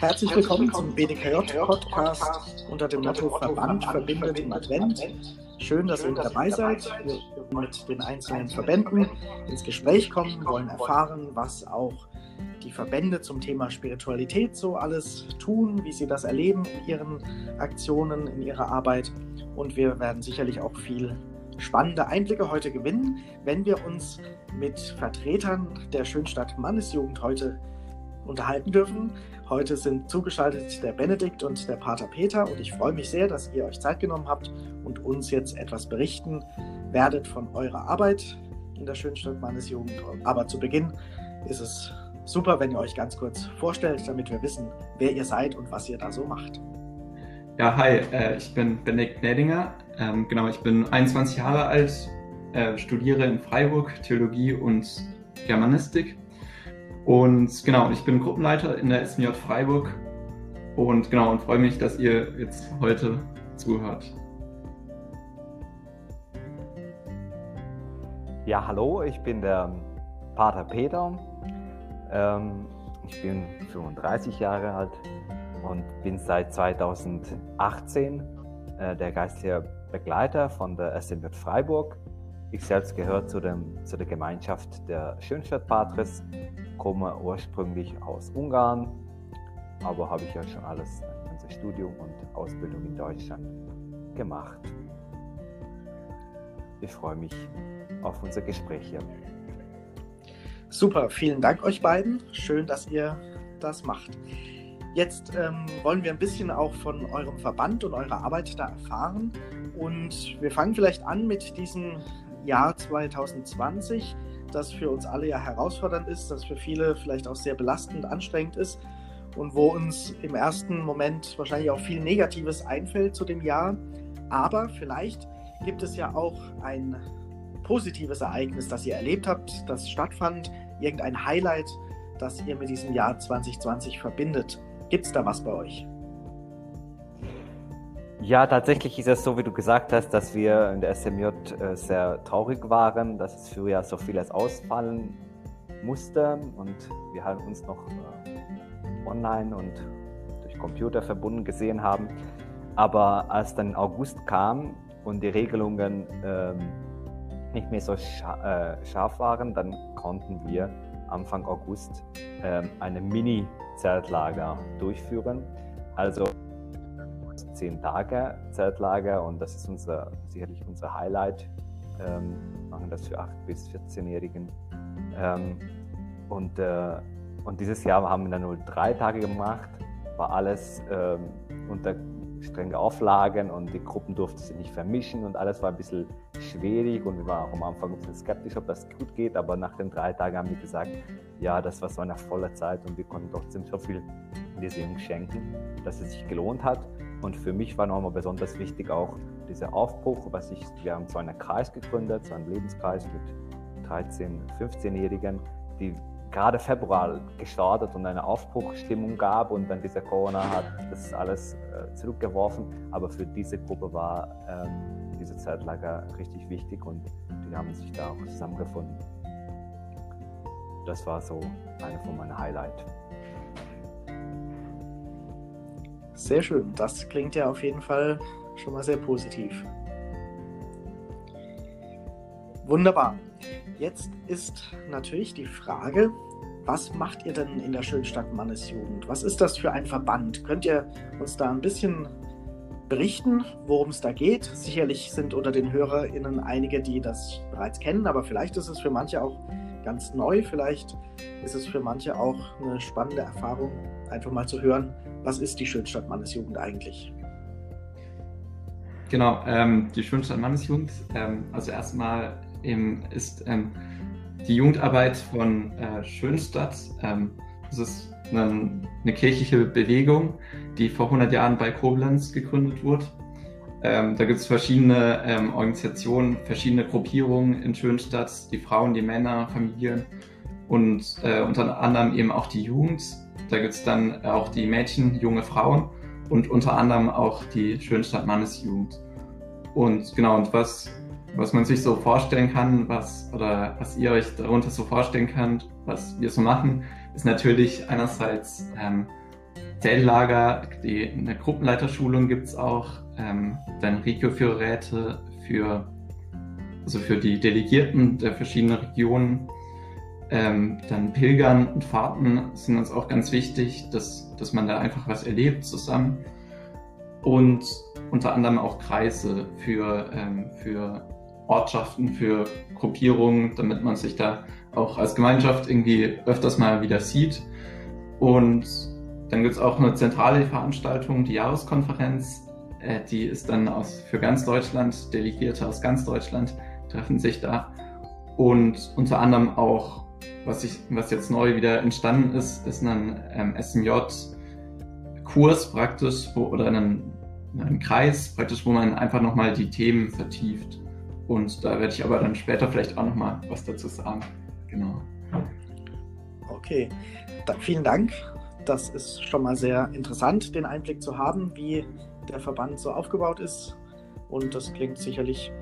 Herzlich willkommen zum BDKJ-Podcast unter dem Motto Verband verbindet im Advent. Schön, dass ihr dabei seid. Wir mit den einzelnen Verbänden ins Gespräch kommen, wollen erfahren, was auch die Verbände zum Thema Spiritualität so alles tun, wie sie das erleben in ihren Aktionen, in ihrer Arbeit. Und wir werden sicherlich auch viel spannende Einblicke heute gewinnen, wenn wir uns mit Vertretern der Schönstadt Mannesjugend heute unterhalten dürfen. Heute sind zugeschaltet der Benedikt und der Pater Peter und ich freue mich sehr, dass ihr euch Zeit genommen habt und uns jetzt etwas berichten werdet von eurer Arbeit in der Schönstadt Mannesjugend. Aber zu Beginn ist es super, wenn ihr euch ganz kurz vorstellt, damit wir wissen, wer ihr seid und was ihr da so macht. Ja, hi, äh, ich bin Benedikt Nedinger. Ähm, genau, ich bin 21 Jahre alt, äh, studiere in Freiburg Theologie und Germanistik und genau, ich bin Gruppenleiter in der SMJ Freiburg und genau und freue mich, dass ihr jetzt heute zuhört. Ja, hallo, ich bin der Pater Peter. Ähm, ich bin 35 Jahre alt und bin seit 2018 äh, der geistliche Begleiter von der SMJ Freiburg. Ich selbst gehöre zu, dem, zu der Gemeinschaft der Schönstadt Patres komme ursprünglich aus Ungarn, aber habe ich ja schon alles, unser Studium und Ausbildung in Deutschland gemacht. Ich freue mich auf unser Gespräch hier. Super, vielen Dank euch beiden. Schön, dass ihr das macht. Jetzt ähm, wollen wir ein bisschen auch von eurem Verband und eurer Arbeit da erfahren. Und wir fangen vielleicht an mit diesem Jahr 2020 das für uns alle ja herausfordernd ist, das für viele vielleicht auch sehr belastend, anstrengend ist und wo uns im ersten Moment wahrscheinlich auch viel Negatives einfällt zu dem Jahr. Aber vielleicht gibt es ja auch ein positives Ereignis, das ihr erlebt habt, das stattfand, irgendein Highlight, das ihr mit diesem Jahr 2020 verbindet. Gibt es da was bei euch? Ja, tatsächlich ist es so, wie du gesagt hast, dass wir in der SMJ äh, sehr traurig waren, dass es früher so vieles ausfallen musste und wir halt uns noch äh, online und durch Computer verbunden gesehen haben. Aber als dann August kam und die Regelungen ähm, nicht mehr so äh, scharf waren, dann konnten wir Anfang August ähm, eine Mini-Zeltlager durchführen. Also zehn Tage Zeltlager und das ist unser, sicherlich unser Highlight. Ähm, machen das für 8- bis 14-Jährigen. Ähm, und, äh, und dieses Jahr haben wir dann nur drei Tage gemacht, war alles ähm, unter strenge Auflagen und die Gruppen durften sich nicht vermischen und alles war ein bisschen schwierig und wir waren auch am Anfang ein bisschen skeptisch, ob das gut geht, aber nach den drei Tagen haben wir gesagt, ja, das war so eine volle Zeit und wir konnten trotzdem so viel in diese Jungs schenken, dass es sich gelohnt hat. Und für mich war nochmal besonders wichtig auch dieser Aufbruch, was ich, wir haben so einen Kreis gegründet, so einen Lebenskreis mit 13-, 15-Jährigen, die gerade Februar gestartet und eine Aufbruchstimmung gab und dann dieser Corona hat das alles äh, zurückgeworfen. Aber für diese Gruppe war ähm, diese Zeitlager richtig wichtig und die haben sich da auch zusammengefunden. Das war so eine von meinen Highlights. Sehr schön. Das klingt ja auf jeden Fall schon mal sehr positiv. Wunderbar. Jetzt ist natürlich die Frage, was macht ihr denn in der Schönstadt Mannesjugend? Was ist das für ein Verband? Könnt ihr uns da ein bisschen berichten, worum es da geht? Sicherlich sind unter den HörerInnen einige, die das bereits kennen, aber vielleicht ist es für manche auch ganz neu. Vielleicht ist es für manche auch eine spannende Erfahrung, einfach mal zu hören, was ist die Schönstadt Mannesjugend eigentlich? Genau, ähm, die Schönstadt Mannesjugend, ähm, also erstmal eben ist ähm, die Jugendarbeit von äh, Schönstadt, ähm, das ist eine, eine, kirchliche Bewegung, die vor 100 Jahren bei Koblenz gegründet wurde. Ähm, da gibt es verschiedene ähm, Organisationen, verschiedene Gruppierungen in Schönstadt, die Frauen, die Männer, Familien und äh, unter anderem eben auch die Jugend. Da gibt es dann auch die Mädchen, junge Frauen und unter anderem auch die Schönstadt Mannesjugend. Und genau, und was, was man sich so vorstellen kann, was, oder was ihr euch darunter so vorstellen könnt, was wir so machen, ist natürlich einerseits ähm, Zelllager, die, eine Gruppenleiterschulung gibt es auch, ähm, dann Regio-Führerräte für, also für die Delegierten der verschiedenen Regionen. Ähm, dann Pilgern und Fahrten sind uns auch ganz wichtig, dass, dass man da einfach was erlebt zusammen. Und unter anderem auch Kreise für, ähm, für Ortschaften, für Gruppierungen, damit man sich da auch als Gemeinschaft irgendwie öfters mal wieder sieht. Und dann gibt es auch eine zentrale Veranstaltung, die Jahreskonferenz. Äh, die ist dann aus, für ganz Deutschland, Delegierte aus ganz Deutschland treffen sich da. Und unter anderem auch, was, ich, was jetzt neu wieder entstanden ist, ist ein ähm, SMJ-Kurs praktisch, wo, oder ein, Kreis praktisch, wo man einfach nochmal die Themen vertieft. Und da werde ich aber dann später vielleicht auch nochmal was dazu sagen. Genau. Okay, dann vielen Dank das ist schon mal sehr interessant, den Einblick zu haben, wie der Verband so aufgebaut ist. Und das klingt sicherlich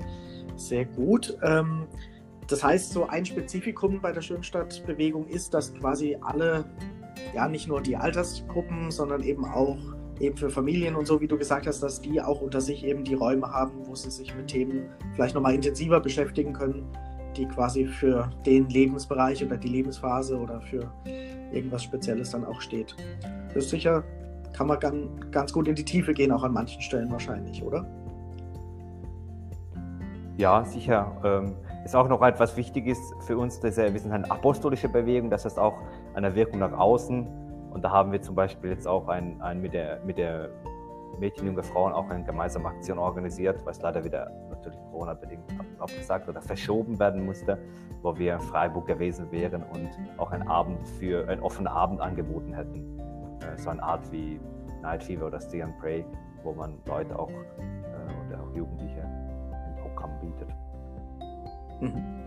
sehr gut. Ähm, das heißt, so ein Spezifikum bei der Schönstadtbewegung ist, dass quasi alle, ja nicht nur die Altersgruppen, sondern eben auch eben für Familien und so, wie du gesagt hast, dass die auch unter sich eben die Räume haben, wo sie sich mit Themen vielleicht nochmal intensiver beschäftigen können, die quasi für den Lebensbereich oder die Lebensphase oder für irgendwas Spezielles dann auch steht. Das ist sicher, kann man ganz, ganz gut in die Tiefe gehen, auch an manchen Stellen wahrscheinlich, oder? Ja, sicher. Ähm, ist auch noch etwas Wichtiges für uns, dass wir sind eine apostolische Bewegung, das heißt auch eine Wirkung nach außen. Und da haben wir zum Beispiel jetzt auch ein, ein mit, der, mit der Mädchen, junge Frauen auch eine gemeinsame Aktion organisiert, was leider wieder natürlich Corona-bedingt abgesagt oder verschoben werden musste, wo wir in Freiburg gewesen wären und auch einen Abend für einen offenen Abend angeboten hätten. Äh, so eine Art wie Night Fever oder Stay and Pray, wo man Leute auch äh, oder auch Jugendliche ein Programm bietet. Mhm.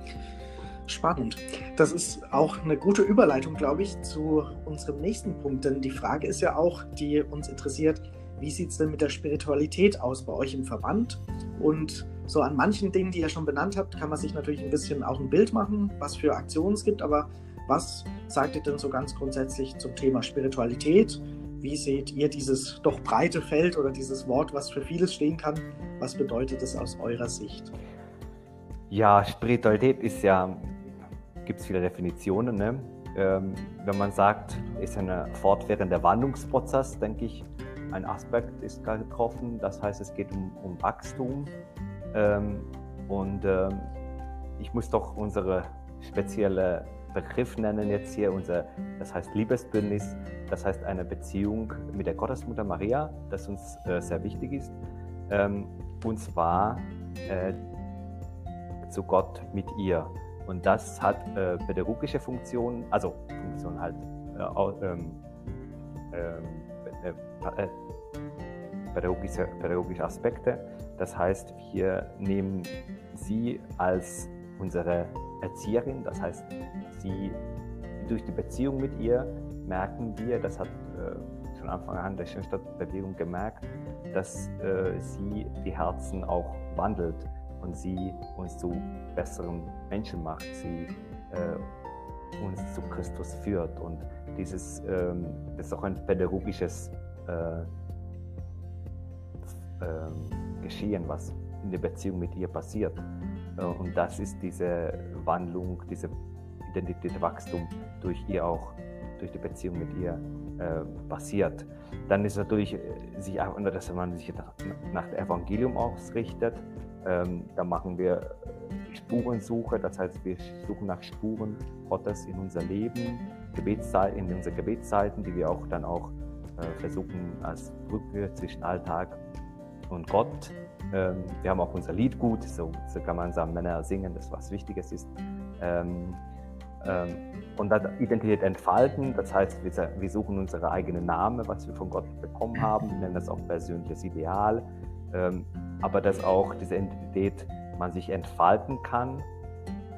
Spannend. Das ist auch eine gute Überleitung, glaube ich, zu unserem nächsten Punkt. Denn die Frage ist ja auch, die uns interessiert, wie sieht es denn mit der Spiritualität aus bei euch im Verband? Und so an manchen Dingen, die ihr schon benannt habt, kann man sich natürlich ein bisschen auch ein Bild machen, was für Aktionen es gibt. Aber was sagt ihr denn so ganz grundsätzlich zum Thema Spiritualität? Wie seht ihr dieses doch breite Feld oder dieses Wort, was für vieles stehen kann? Was bedeutet es aus eurer Sicht? Ja, Spiritualität ist ja, gibt es viele Definitionen. Ne? Ähm, wenn man sagt, ist ein fortwährender Wandlungsprozess, denke ich, ein Aspekt ist getroffen. Das heißt, es geht um, um Wachstum. Ähm, und ähm, ich muss doch unsere spezielle Begriff nennen jetzt hier, unser, das heißt Liebesbündnis, das heißt eine Beziehung mit der Gottesmutter Maria, das uns äh, sehr wichtig ist. Ähm, und zwar äh, zu Gott mit ihr. Und das hat äh, pädagogische Funktionen, also Funktionen halt, äh, pädagogische, pädagogische Aspekte. Das heißt, wir nehmen sie als unsere Erzieherin, das heißt, sie durch die Beziehung mit ihr merken wir, das hat äh, von Anfang an der Schönstadtbewegung gemerkt, dass äh, sie die Herzen auch wandelt und sie uns zu besseren Menschen macht, sie äh, uns zu Christus führt. Und dieses ähm, das ist auch ein pädagogisches äh, äh, geschehen, was in der Beziehung mit ihr passiert. Äh, und das ist diese Wandlung, diese Identitätswachstum durch ihr auch, durch die Beziehung mit ihr äh, passiert. Dann ist natürlich, äh, sich, dass man sich nach, nach dem Evangelium ausrichtet. Ähm, da machen wir äh, Spurensuche, das heißt, wir suchen nach Spuren Gottes in unser Leben, Gebetszeit, in unsere Gebetszeiten, die wir auch dann auch äh, versuchen als Brücke zwischen Alltag und Gott. Ähm, wir haben auch unser Liedgut, so, so man sagen, Männer singen, das was Wichtiges ist. Ähm, ähm, und dann Identität entfalten, das heißt, wir, wir suchen unsere eigene Namen, was wir von Gott bekommen haben, wir nennen das auch persönliches Ideal, ähm, aber dass auch diese Identität man sich entfalten kann,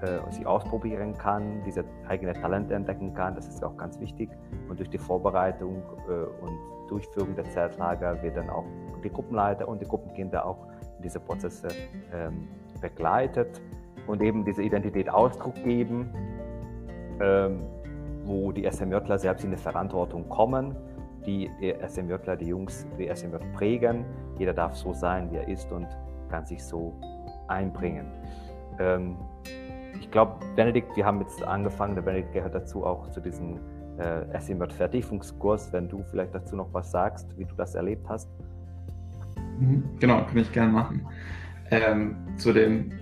äh, sie ausprobieren kann, diese eigene Talente entdecken kann, das ist auch ganz wichtig. Und durch die Vorbereitung äh, und Durchführung der Zeltlager wird dann auch die Gruppenleiter und die Gruppenkinder auch in diese Prozesse ähm, begleitet und eben diese Identität Ausdruck geben, ähm, wo die SMJler selbst in die Verantwortung kommen, die SMJler, die Jungs, die SMJ prägen. Jeder darf so sein, wie er ist und kann sich so einbringen. Ähm, ich glaube, Benedikt, wir haben jetzt angefangen, der Benedikt gehört dazu auch zu diesem äh, SMJ-Vertiefungskurs, wenn du vielleicht dazu noch was sagst, wie du das erlebt hast. Mhm, genau, kann ich gerne machen. Ähm, zu dem,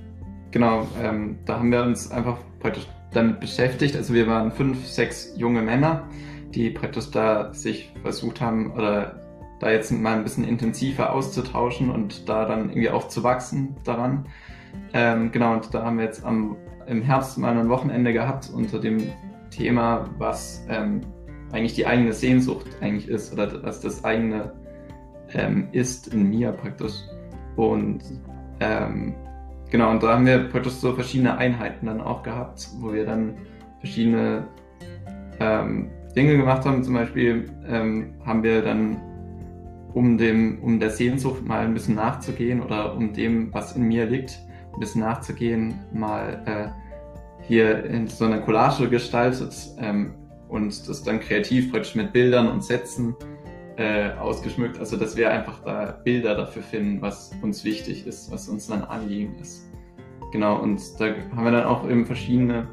genau, ähm, da haben wir uns einfach praktisch damit beschäftigt. Also wir waren fünf, sechs junge Männer, die praktisch da sich versucht haben oder da jetzt mal ein bisschen intensiver auszutauschen und da dann irgendwie auch zu wachsen daran. Ähm, genau, und da haben wir jetzt am, im Herbst mal ein Wochenende gehabt unter dem Thema, was ähm, eigentlich die eigene Sehnsucht eigentlich ist oder was das eigene ähm, ist in mir praktisch. Und ähm, genau, und da haben wir praktisch so verschiedene Einheiten dann auch gehabt, wo wir dann verschiedene ähm, Dinge gemacht haben. Zum Beispiel ähm, haben wir dann, um, dem, um der Sehnsucht mal ein bisschen nachzugehen oder um dem, was in mir liegt, ein bisschen nachzugehen, mal äh, hier in so einer Collage gestaltet ähm, und das dann kreativ praktisch mit Bildern und Sätzen äh, ausgeschmückt. Also dass wir einfach da Bilder dafür finden, was uns wichtig ist, was uns dann Anliegen ist. Genau, und da haben wir dann auch eben verschiedene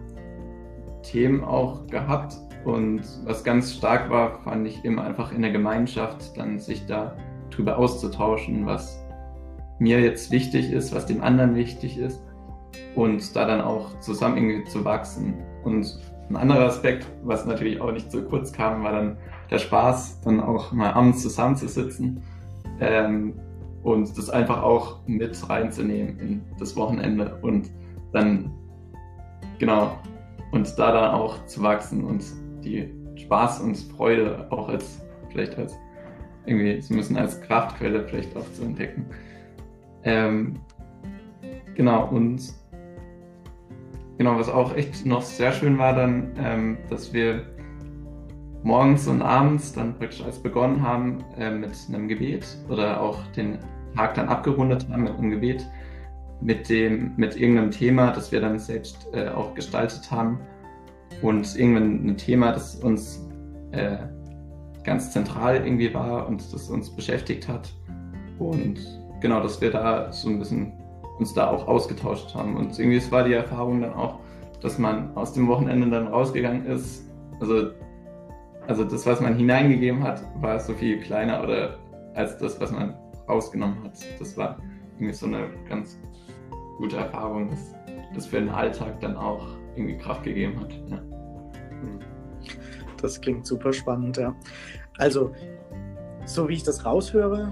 Themen auch gehabt. Und was ganz stark war, fand ich eben einfach in der Gemeinschaft, dann sich da drüber auszutauschen, was mir jetzt wichtig ist, was dem anderen wichtig ist und da dann auch zusammen irgendwie zu wachsen. Und ein anderer Aspekt, was natürlich auch nicht so kurz kam, war dann der Spaß, dann auch mal abends zusammenzusitzen ähm, und das einfach auch mit reinzunehmen in das Wochenende und dann, genau, und da dann auch zu wachsen und die Spaß und Freude auch als, vielleicht als, irgendwie ein bisschen als Kraftquelle vielleicht auch zu entdecken. Ähm, genau, und genau, was auch echt noch sehr schön war dann, ähm, dass wir morgens und abends dann praktisch als begonnen haben äh, mit einem Gebet oder auch den Tag dann abgerundet haben mit einem Gebet, mit dem, mit irgendeinem Thema, das wir dann selbst äh, auch gestaltet haben und irgendwann ein Thema, das uns äh, ganz zentral irgendwie war und das uns beschäftigt hat. Und genau, dass wir da so ein bisschen uns da auch ausgetauscht haben und irgendwie es war die Erfahrung dann auch, dass man aus dem Wochenende dann rausgegangen ist, also also das, was man hineingegeben hat, war so viel kleiner oder als das, was man rausgenommen hat. Das war irgendwie so eine ganz gute Erfahrung, dass das für den Alltag dann auch irgendwie Kraft gegeben hat. Ja. Das klingt super spannend, ja. Also, so wie ich das raushöre,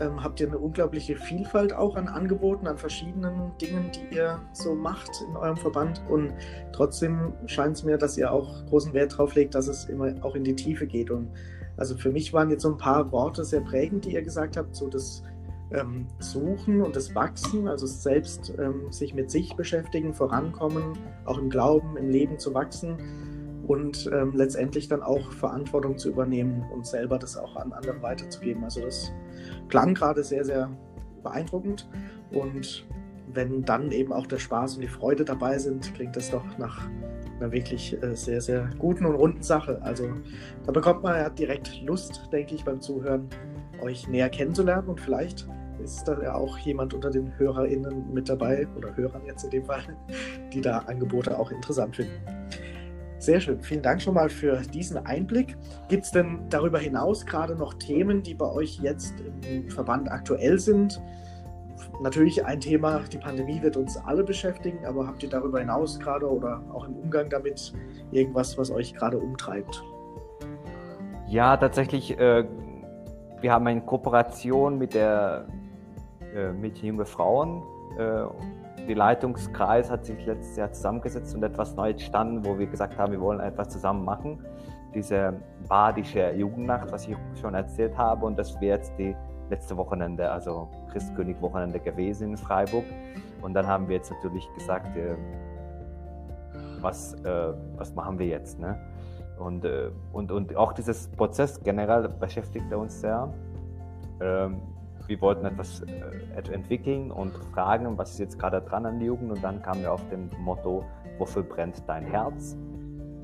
ähm, habt ihr eine unglaubliche Vielfalt auch an Angeboten, an verschiedenen Dingen, die ihr so macht in eurem Verband. Und trotzdem scheint es mir, dass ihr auch großen Wert darauf legt, dass es immer auch in die Tiefe geht. Und also für mich waren jetzt so ein paar Worte sehr prägend, die ihr gesagt habt, so das ähm, Suchen und das Wachsen, also selbst ähm, sich mit sich beschäftigen, vorankommen, auch im Glauben, im Leben zu wachsen und ähm, letztendlich dann auch Verantwortung zu übernehmen und selber das auch an andere weiterzugeben. Also das klang gerade sehr, sehr beeindruckend und wenn dann eben auch der Spaß und die Freude dabei sind, klingt das doch nach einer wirklich äh, sehr, sehr guten und runden Sache. Also da bekommt man ja direkt Lust, denke ich, beim Zuhören, euch näher kennenzulernen und vielleicht ist da ja auch jemand unter den HörerInnen mit dabei oder Hörern jetzt in dem Fall, die da Angebote auch interessant finden. Sehr schön. Vielen Dank schon mal für diesen Einblick. Gibt es denn darüber hinaus gerade noch Themen, die bei euch jetzt im Verband aktuell sind? Natürlich ein Thema, die Pandemie wird uns alle beschäftigen, aber habt ihr darüber hinaus gerade oder auch im Umgang damit irgendwas, was euch gerade umtreibt? Ja, tatsächlich, äh, wir haben eine Kooperation mit der äh, Mädchen Junge Frauen äh, die Leitungskreis hat sich letztes Jahr zusammengesetzt und etwas neu entstanden, wo wir gesagt haben, wir wollen etwas zusammen machen. Diese badische Jugendnacht, was ich schon erzählt habe, und das wäre jetzt die letzte Wochenende, also Christkönig-Wochenende gewesen in Freiburg. Und dann haben wir jetzt natürlich gesagt, äh, was, äh, was machen wir jetzt? Ne? Und, äh, und, und auch dieses Prozess generell beschäftigt uns sehr. Ähm, wir wollten etwas äh, entwickeln und fragen, was ist jetzt gerade dran an der Jugend. Und dann kamen wir auf dem Motto, wofür brennt dein Herz?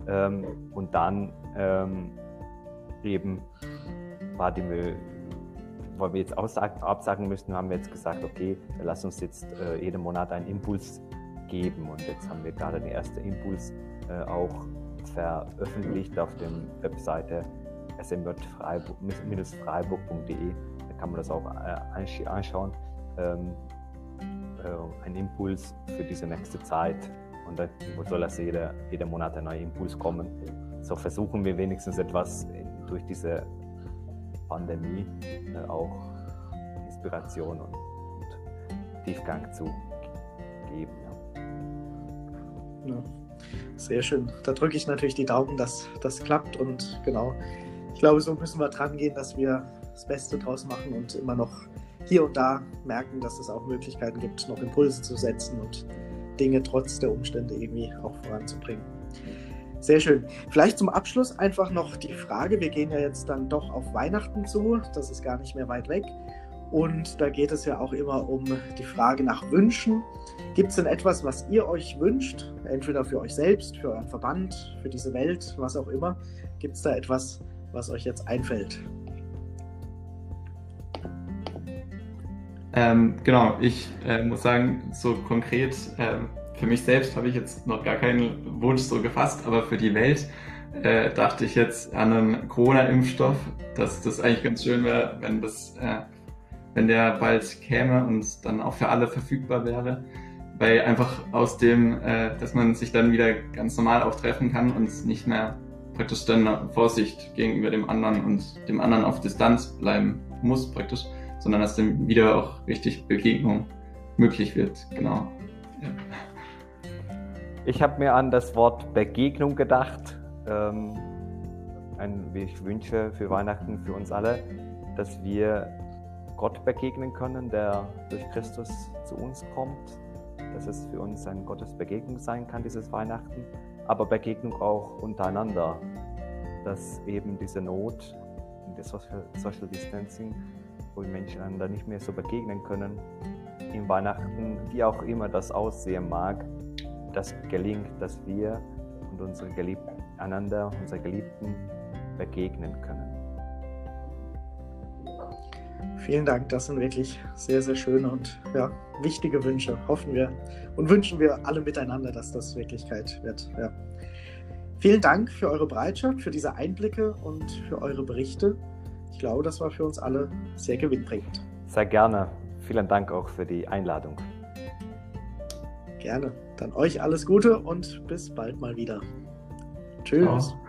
Ähm, und dann ähm, eben war die Müll, weil wir jetzt absagen müssten, haben wir jetzt gesagt, okay, lass uns jetzt äh, jeden Monat einen Impuls geben. Und jetzt haben wir gerade den ersten Impuls äh, auch veröffentlicht auf der Webseite smj-freiburg.de. Kann man das auch äh, anschauen. Ähm, äh, ein Impuls für diese nächste Zeit. Und da soll also jeder, jeder Monat ein neuer Impuls kommen. So versuchen wir wenigstens etwas durch diese Pandemie äh, auch Inspiration und, und, Tiefgang zu geben. Ja. ja. Sehr schön. Da drücke ich natürlich die Daumen, dass das klappt und genau. Ich glaube, so müssen wir dran gehen, dass wir das Beste draus machen und immer noch hier und da merken, dass es auch Möglichkeiten gibt, noch Impulse zu setzen und Dinge trotz der Umstände irgendwie auch voranzubringen. Sehr schön. Vielleicht zum Abschluss einfach noch die Frage, wir gehen ja jetzt dann doch auf Weihnachten zu, das ist gar nicht mehr weit weg. Und da geht es ja auch immer um die Frage nach Wünschen. Gibt es denn etwas, was ihr euch wünscht? Entweder für euch selbst, für euren Verband, für diese Welt, was auch immer. Gibt es da etwas, was euch jetzt einfällt? Ähm, genau, ich äh, muss sagen, so konkret, äh, für mich selbst habe ich jetzt noch gar keinen Wunsch so gefasst, aber für die Welt äh, dachte ich jetzt an einen Corona-Impfstoff, dass das eigentlich ganz schön wäre, wenn das äh, wenn der bald käme und dann auch für alle verfügbar wäre. Weil einfach aus dem, äh, dass man sich dann wieder ganz normal auch treffen kann und nicht mehr praktisch dann Vorsicht gegenüber dem anderen und dem anderen auf Distanz bleiben muss praktisch, sondern dass dann wieder auch richtig Begegnung möglich wird. Genau. Ja. Ich habe mir an das Wort Begegnung gedacht. Ähm, ein, ich wünsche für Weihnachten für uns alle, dass wir Gott begegnen können, der durch Christus zu uns kommt, dass es für uns ein Gottes Begegnung sein kann, dieses Weihnachten, aber Begegnung auch untereinander, dass eben diese Not der Social, Social Distancing, wo die Menschen einander nicht mehr so begegnen können, im Weihnachten, wie auch immer das aussehen mag, das gelingt, dass wir und unsere Geliebten einander, unsere Geliebten begegnen können. Vielen Dank, das sind wirklich sehr, sehr schöne und ja, wichtige Wünsche. Hoffen wir und wünschen wir alle miteinander, dass das Wirklichkeit wird. Ja. Vielen Dank für eure Bereitschaft, für diese Einblicke und für eure Berichte. Ich glaube, das war für uns alle sehr gewinnbringend. Sehr gerne. Vielen Dank auch für die Einladung. Gerne. Dann euch alles Gute und bis bald mal wieder. Tschüss. Ciao.